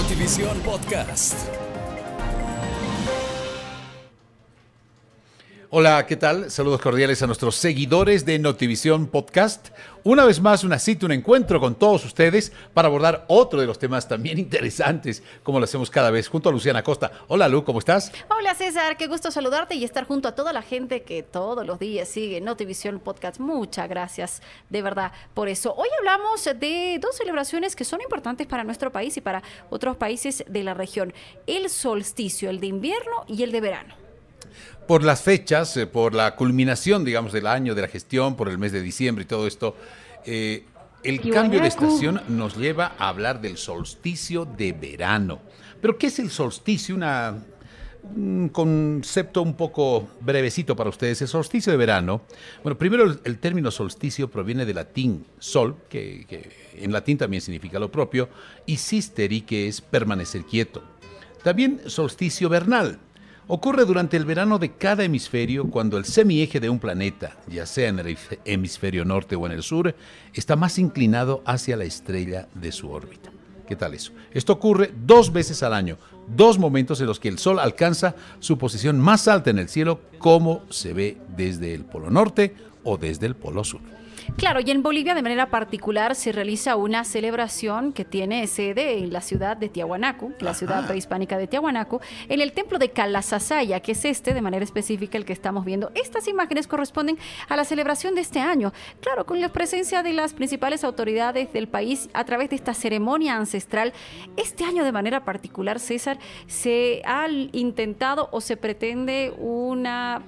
Notivisión Podcast. Hola, ¿qué tal? Saludos cordiales a nuestros seguidores de Notivisión Podcast. Una vez más, una cita, un encuentro con todos ustedes para abordar otro de los temas también interesantes, como lo hacemos cada vez, junto a Luciana Costa. Hola, Lu, ¿cómo estás? Hola, César, qué gusto saludarte y estar junto a toda la gente que todos los días sigue Notivisión Podcast. Muchas gracias, de verdad, por eso. Hoy hablamos de dos celebraciones que son importantes para nuestro país y para otros países de la región. El solsticio, el de invierno y el de verano por las fechas, eh, por la culminación, digamos, del año, de la gestión, por el mes de diciembre y todo esto, eh, el cambio de estación nos lleva a hablar del solsticio de verano. Pero, ¿qué es el solsticio? un concepto un poco brevecito para ustedes. El solsticio de verano, bueno, primero el, término solsticio proviene del latín sol, que, que, en latín también significa lo propio, y sisteri, que es permanecer quieto. También solsticio vernal, Ocurre durante el verano de cada hemisferio cuando el semieje de un planeta, ya sea en el hemisferio norte o en el sur, está más inclinado hacia la estrella de su órbita. ¿Qué tal eso? Esto ocurre dos veces al año, dos momentos en los que el Sol alcanza su posición más alta en el cielo, como se ve desde el Polo Norte o desde el Polo Sur. Claro, y en Bolivia de manera particular se realiza una celebración que tiene sede en la ciudad de Tiahuanacu, la ciudad prehispánica de Tiahuanacu, en el templo de Calasasaya, que es este de manera específica el que estamos viendo. Estas imágenes corresponden a la celebración de este año, claro, con la presencia de las principales autoridades del país a través de esta ceremonia ancestral. Este año de manera particular, César, se ha intentado o se pretende una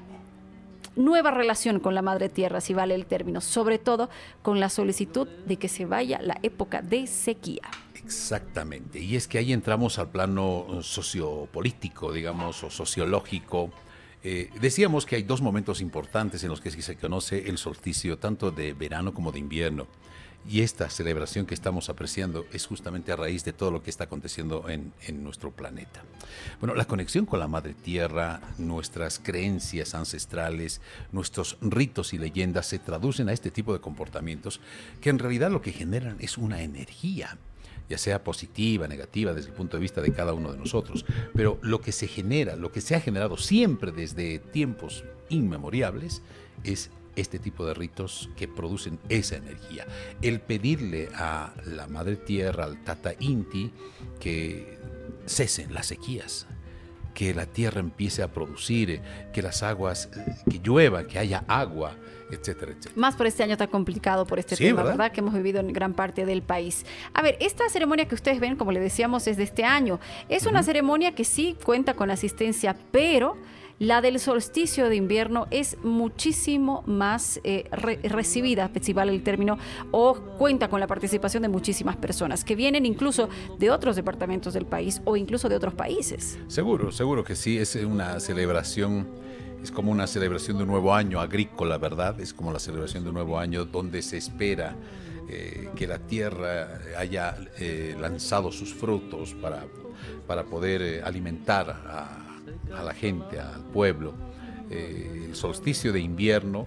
nueva relación con la madre tierra, si vale el término, sobre todo con la solicitud de que se vaya la época de sequía. Exactamente, y es que ahí entramos al plano sociopolítico, digamos, o sociológico. Eh, decíamos que hay dos momentos importantes en los que se conoce el solsticio, tanto de verano como de invierno. Y esta celebración que estamos apreciando es justamente a raíz de todo lo que está aconteciendo en, nuestro planeta. Bueno, la conexión con la Madre Tierra, nuestras creencias ancestrales, nuestros ritos y leyendas se traducen a este tipo de comportamientos que en realidad lo que generan es una energía ya sea positiva, negativa, desde el punto de vista de cada uno de nosotros. Pero lo que se genera, lo que se ha generado siempre desde tiempos inmemoriales, es este tipo de ritos que producen esa energía. El pedirle a la Madre Tierra, al Tata Inti, que cesen las sequías, que la tierra empiece a producir, que las aguas, que llueva, que haya agua, etcétera, etcétera. Más por este año tan complicado por este tema, ¿verdad? Que hemos vivido en gran parte del país. A ver, esta ceremonia que ustedes ven, como le decíamos, es de este año. Es una ceremonia que sí cuenta con asistencia, pero la del solsticio de invierno es muchísimo más eh, recibida, si vale el término, o cuenta con la participación de muchísimas personas que vienen incluso de otros departamentos del país o incluso de otros países. Seguro, seguro que sí, es una celebración es como una celebración de un nuevo año agrícola, ¿verdad? Es como la celebración de un nuevo año donde se espera eh, que la tierra haya eh, lanzado sus frutos para, para poder alimentar a, la gente, al pueblo. Eh, el solsticio de invierno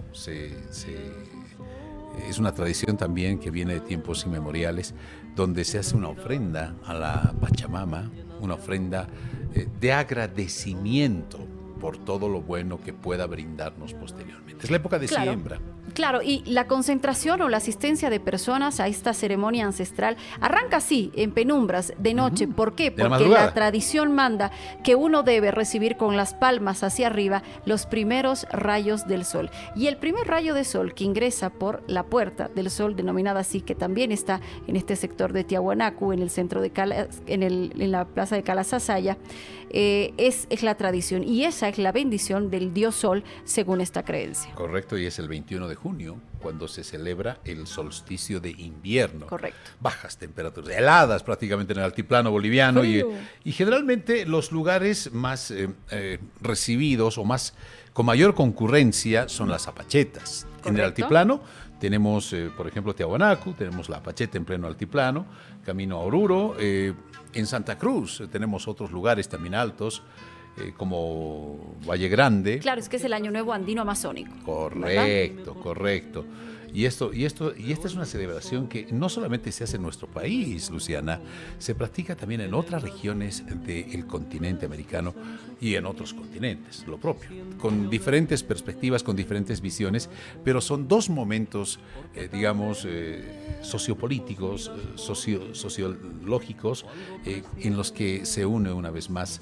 es una tradición también que viene de tiempos inmemoriales, donde se hace una ofrenda a la Pachamama, una ofrenda eh, de agradecimiento por todo lo bueno que pueda brindarnos posteriormente. Es la época de siembra. Claro, y la concentración o la asistencia de personas a esta ceremonia ancestral arranca así, en penumbras, de noche. ¿Por qué? Porque la, tradición manda que uno debe recibir con las palmas hacia arriba los primeros rayos del sol. Y el primer rayo de sol que ingresa por la puerta del sol, denominada así, que también está en este sector de Tiahuanacu, en el centro de en, el, en la plaza de Calasasaya, eh, es, es la tradición. Y esa es la bendición del dios sol, según esta creencia. Correcto, y es el 21 de junio cuando se celebra el solsticio de invierno. Correcto. Bajas temperaturas, heladas prácticamente en el altiplano boliviano y, y, generalmente los lugares más eh, eh, recibidos o más con mayor concurrencia son las apachetas. En el altiplano tenemos, eh, por ejemplo, Tiahuanacu, tenemos la apacheta en pleno altiplano, camino a Oruro. en Santa Cruz tenemos otros lugares también altos eh, como Valle Grande. Claro, es que es el Año Nuevo Andino Amazónico. Correcto, correcto. Y esto, y esto, y esta es una celebración que no solamente se hace en nuestro país, Luciana, se practica también en otras regiones del continente americano y en otros continentes, lo propio, con diferentes perspectivas, con diferentes visiones, pero son dos momentos, eh, digamos, eh, sociopolíticos, socio, sociológicos, en los que se une una vez más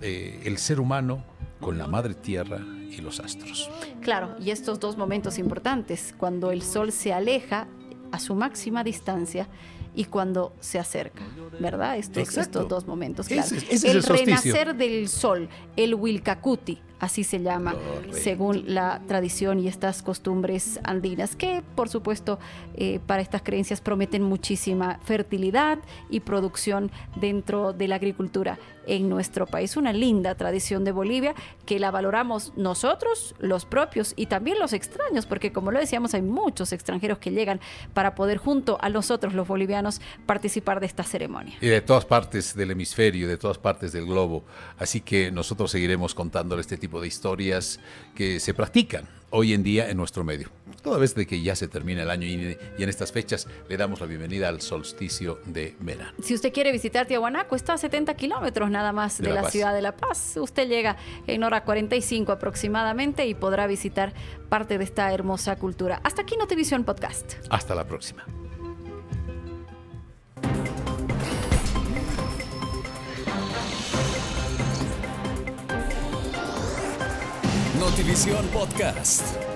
el ser humano con la madre tierra y los astros. Claro, y estos dos momentos importantes, cuando el sol se aleja a su máxima distancia y cuando se acerca, ¿verdad? Estos, estos dos momentos, claro. el, renacer del sol, el Wilcacuti, así se llama, según la tradición y estas costumbres andinas, que por supuesto eh, para estas creencias prometen muchísima fertilidad y producción dentro de la agricultura en nuestro país. Una linda tradición de Bolivia que la valoramos nosotros, los propios y también los extraños, porque como lo decíamos, hay muchos extranjeros que llegan para poder junto a nosotros, los bolivianos, participar de esta ceremonia. Y de todas partes del hemisferio, de todas partes del globo. Así que nosotros seguiremos contándole este tipo de historias que se practican hoy en día en nuestro medio. Toda vez de que ya se termina el año y, en estas fechas le damos la bienvenida al solsticio de verano. Si usted quiere visitar Tiahuanaco, está a 70 kilómetros nada más de, la, ciudad de La Paz. Usted llega en hora 45 aproximadamente y podrá visitar parte de esta hermosa cultura. Hasta aquí Notivisión Podcast. Hasta la próxima. Notivisión Podcast.